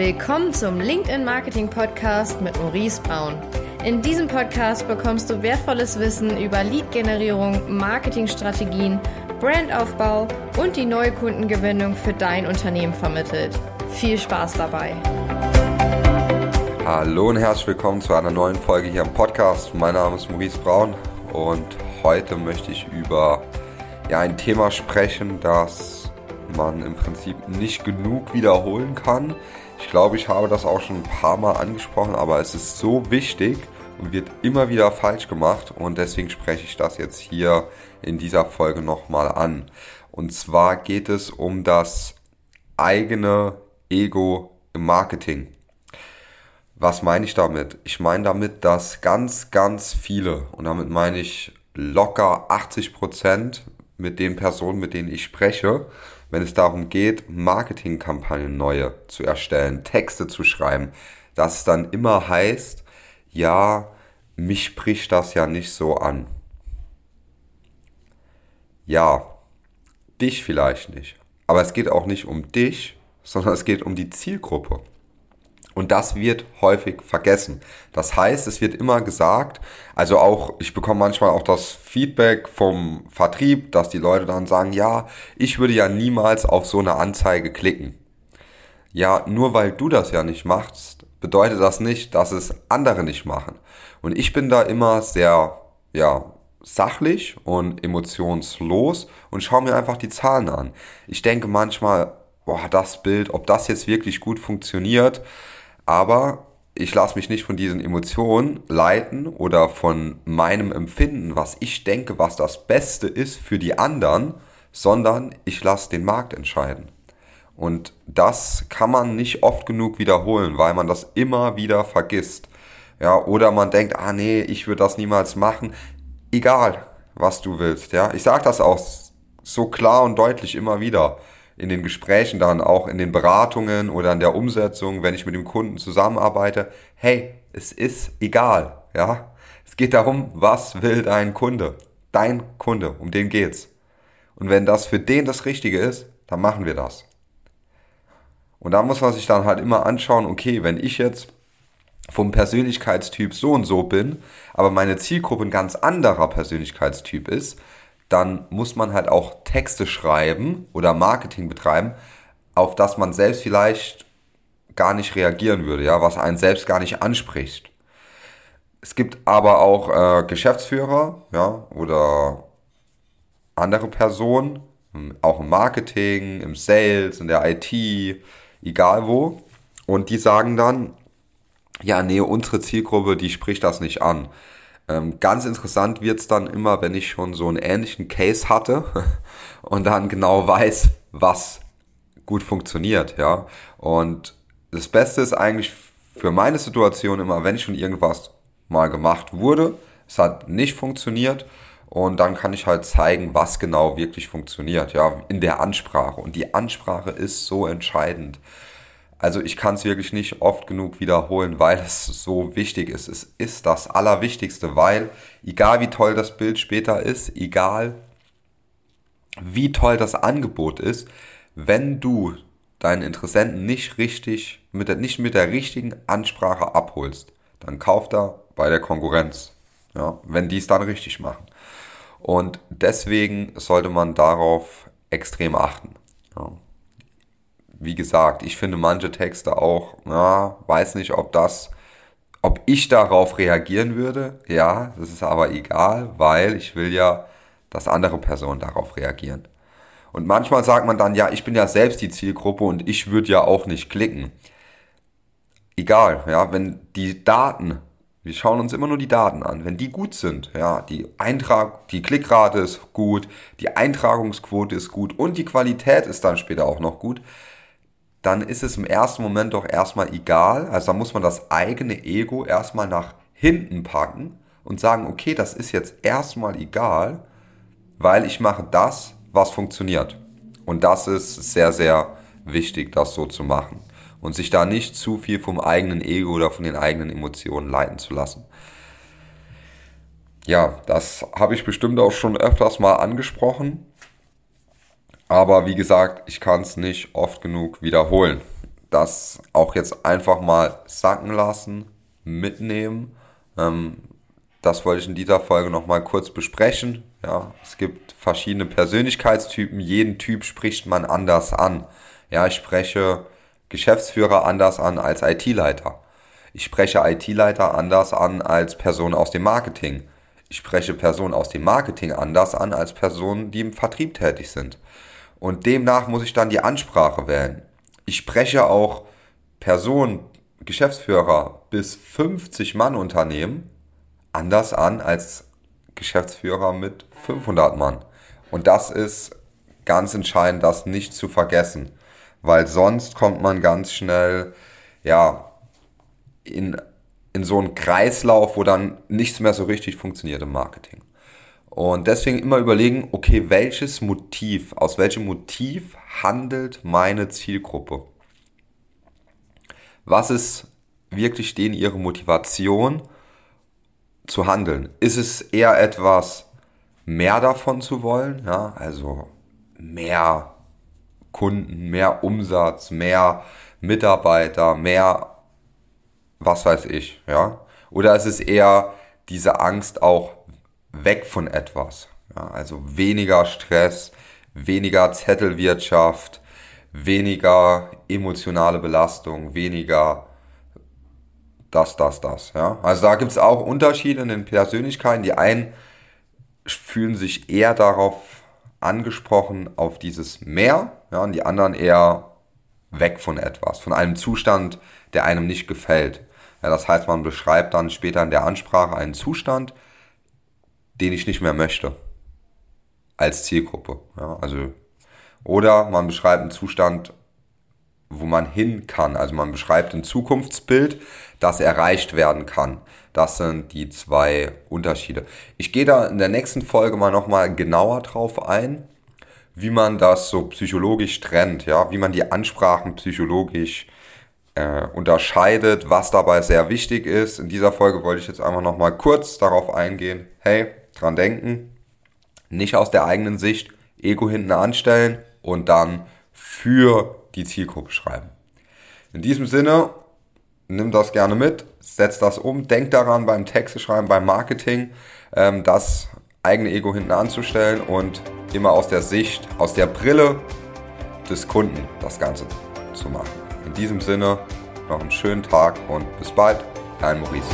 Willkommen zum LinkedIn Marketing Podcast mit Maurice Braun. In diesem Podcast bekommst du wertvolles Wissen über Lead-Generierung, Marketingstrategien, Brandaufbau und die neue Kundengewinnung für dein Unternehmen vermittelt. Viel Spaß dabei! Hallo und herzlich willkommen zu einer neuen Folge hier im Podcast. Mein Name ist Maurice Braun und heute möchte ich über ja, ein Thema sprechen, das man im Prinzip nicht genug wiederholen kann. Ich glaube, ich habe das auch schon ein paar Mal angesprochen, aber es ist so wichtig und wird immer wieder falsch gemacht und deswegen spreche ich das jetzt hier in dieser Folge nochmal an. Und zwar geht es um das eigene Ego im Marketing. Was meine ich damit? Ich meine damit, dass ganz, ganz viele, und damit meine ich locker 80 Prozent mit den Personen, mit denen ich spreche, wenn es darum geht, Marketingkampagnen neue zu erstellen, Texte zu schreiben, dass es dann immer heißt, ja, mich spricht das ja nicht so an. Ja, dich vielleicht nicht. Aber es geht auch nicht um dich, sondern es geht um die Zielgruppe. Und das wird häufig vergessen. Das heißt, es wird immer gesagt, also auch, ich bekomme manchmal auch das Feedback vom Vertrieb, dass die Leute dann sagen, ja, ich würde ja niemals auf so eine Anzeige klicken. Ja, nur weil du das ja nicht machst, bedeutet das nicht, dass es andere nicht machen. Und ich bin da immer sehr, ja, sachlich und emotionslos und schaue mir einfach die Zahlen an. Ich denke manchmal, boah, das Bild, ob das jetzt wirklich gut funktioniert, aber ich lasse mich nicht von diesen Emotionen leiten oder von meinem Empfinden, was ich denke, was das Beste ist für die anderen, sondern ich lasse den Markt entscheiden. Und das kann man nicht oft genug wiederholen, weil man das immer wieder vergisst. Ja, oder man denkt, ah nee, ich würde das niemals machen. Egal, was du willst, ja. Ich sage das auch so klar und deutlich immer wieder in den Gesprächen dann, auch in den Beratungen oder in der Umsetzung, wenn ich mit dem Kunden zusammenarbeite, hey, es ist egal, ja. Es geht darum, was will dein Kunde? Dein Kunde, um den geht's. Und wenn das für den das Richtige ist, dann machen wir das. Und da muss man sich dann halt immer anschauen, okay, wenn ich jetzt vom Persönlichkeitstyp so und so bin, aber meine Zielgruppe ein ganz anderer Persönlichkeitstyp ist, dann muss man halt auch Texte schreiben oder Marketing betreiben, auf das man selbst vielleicht gar nicht reagieren würde, ja, was einen selbst gar nicht anspricht. Es gibt aber auch äh, Geschäftsführer, ja, oder andere Personen, auch im Marketing, im Sales, in der IT, egal wo. Und die sagen dann, ja, nee, unsere Zielgruppe, die spricht das nicht an. Ähm, ganz interessant wird's dann immer, wenn ich schon so einen ähnlichen Case hatte und dann genau weiß, was gut funktioniert, ja. Und das Beste ist eigentlich für meine Situation immer, wenn schon irgendwas mal gemacht wurde, es hat nicht funktioniert und dann kann ich halt zeigen, was genau wirklich funktioniert, ja, in der Ansprache. Und die Ansprache ist so entscheidend. Also ich kann es wirklich nicht oft genug wiederholen, weil es so wichtig ist. Es ist das Allerwichtigste, weil egal wie toll das Bild später ist, egal wie toll das Angebot ist, wenn du deinen Interessenten nicht richtig, mit der, nicht mit der richtigen Ansprache abholst, dann kauft er bei der Konkurrenz. Ja, wenn die es dann richtig machen. Und deswegen sollte man darauf extrem achten. Ja wie gesagt, ich finde manche Texte auch, ja, weiß nicht, ob das, ob ich darauf reagieren würde. Ja, das ist aber egal, weil ich will ja, dass andere Personen darauf reagieren. Und manchmal sagt man dann, ja, ich bin ja selbst die Zielgruppe und ich würde ja auch nicht klicken. Egal, ja, wenn die Daten, wir schauen uns immer nur die Daten an, wenn die gut sind, ja, die Eintrag, die Klickrate ist gut, die Eintragungsquote ist gut und die Qualität ist dann später auch noch gut, dann ist es im ersten Moment doch erstmal egal. Also da muss man das eigene Ego erstmal nach hinten packen und sagen, okay, das ist jetzt erstmal egal, weil ich mache das, was funktioniert. Und das ist sehr, sehr wichtig, das so zu machen. Und sich da nicht zu viel vom eigenen Ego oder von den eigenen Emotionen leiten zu lassen. Ja, das habe ich bestimmt auch schon öfters mal angesprochen. Aber wie gesagt, ich kann es nicht oft genug wiederholen. das auch jetzt einfach mal sacken lassen, mitnehmen. Ähm, das wollte ich in dieser Folge nochmal kurz besprechen. Ja, es gibt verschiedene Persönlichkeitstypen. Jeden Typ spricht man anders an. Ja, ich spreche Geschäftsführer anders an als IT-Leiter. Ich spreche IT-Leiter anders an als Person aus dem Marketing. Ich spreche Personen aus dem Marketing anders an als Personen, die im Vertrieb tätig sind. Und demnach muss ich dann die Ansprache wählen. Ich spreche auch Personen, Geschäftsführer bis 50 Mann Unternehmen anders an als Geschäftsführer mit 500 Mann. Und das ist ganz entscheidend, das nicht zu vergessen, weil sonst kommt man ganz schnell, ja, in, in so einen Kreislauf, wo dann nichts mehr so richtig funktioniert im Marketing. Und deswegen immer überlegen, okay, welches Motiv, aus welchem Motiv handelt meine Zielgruppe? Was ist wirklich denen ihre Motivation zu handeln? Ist es eher etwas, mehr davon zu wollen? Ja, also mehr Kunden, mehr Umsatz, mehr Mitarbeiter, mehr was weiß ich, ja? Oder ist es eher diese Angst auch weg von etwas? Ja, also weniger Stress, weniger Zettelwirtschaft, weniger emotionale Belastung, weniger das, das, das. Ja? Also da gibt es auch Unterschiede in den Persönlichkeiten. Die einen fühlen sich eher darauf angesprochen, auf dieses Mehr, ja, und die anderen eher weg von etwas, von einem Zustand, der einem nicht gefällt. Ja, das heißt, man beschreibt dann später in der Ansprache einen Zustand, den ich nicht mehr möchte. Als Zielgruppe. Ja, also, oder man beschreibt einen Zustand, wo man hin kann. Also man beschreibt ein Zukunftsbild, das erreicht werden kann. Das sind die zwei Unterschiede. Ich gehe da in der nächsten Folge mal nochmal genauer drauf ein, wie man das so psychologisch trennt, ja, wie man die Ansprachen psychologisch äh, unterscheidet, was dabei sehr wichtig ist. In dieser Folge wollte ich jetzt einfach nochmal kurz darauf eingehen. Hey, dran denken, nicht aus der eigenen Sicht Ego hinten anstellen und dann für die Zielgruppe schreiben. In diesem Sinne, nimm das gerne mit, setz das um, denk daran beim Texte schreiben, beim Marketing, ähm, das eigene Ego hinten anzustellen und immer aus der Sicht, aus der Brille des Kunden das Ganze zu machen. In diesem Sinne, noch einen schönen Tag und bis bald, dein Maurice.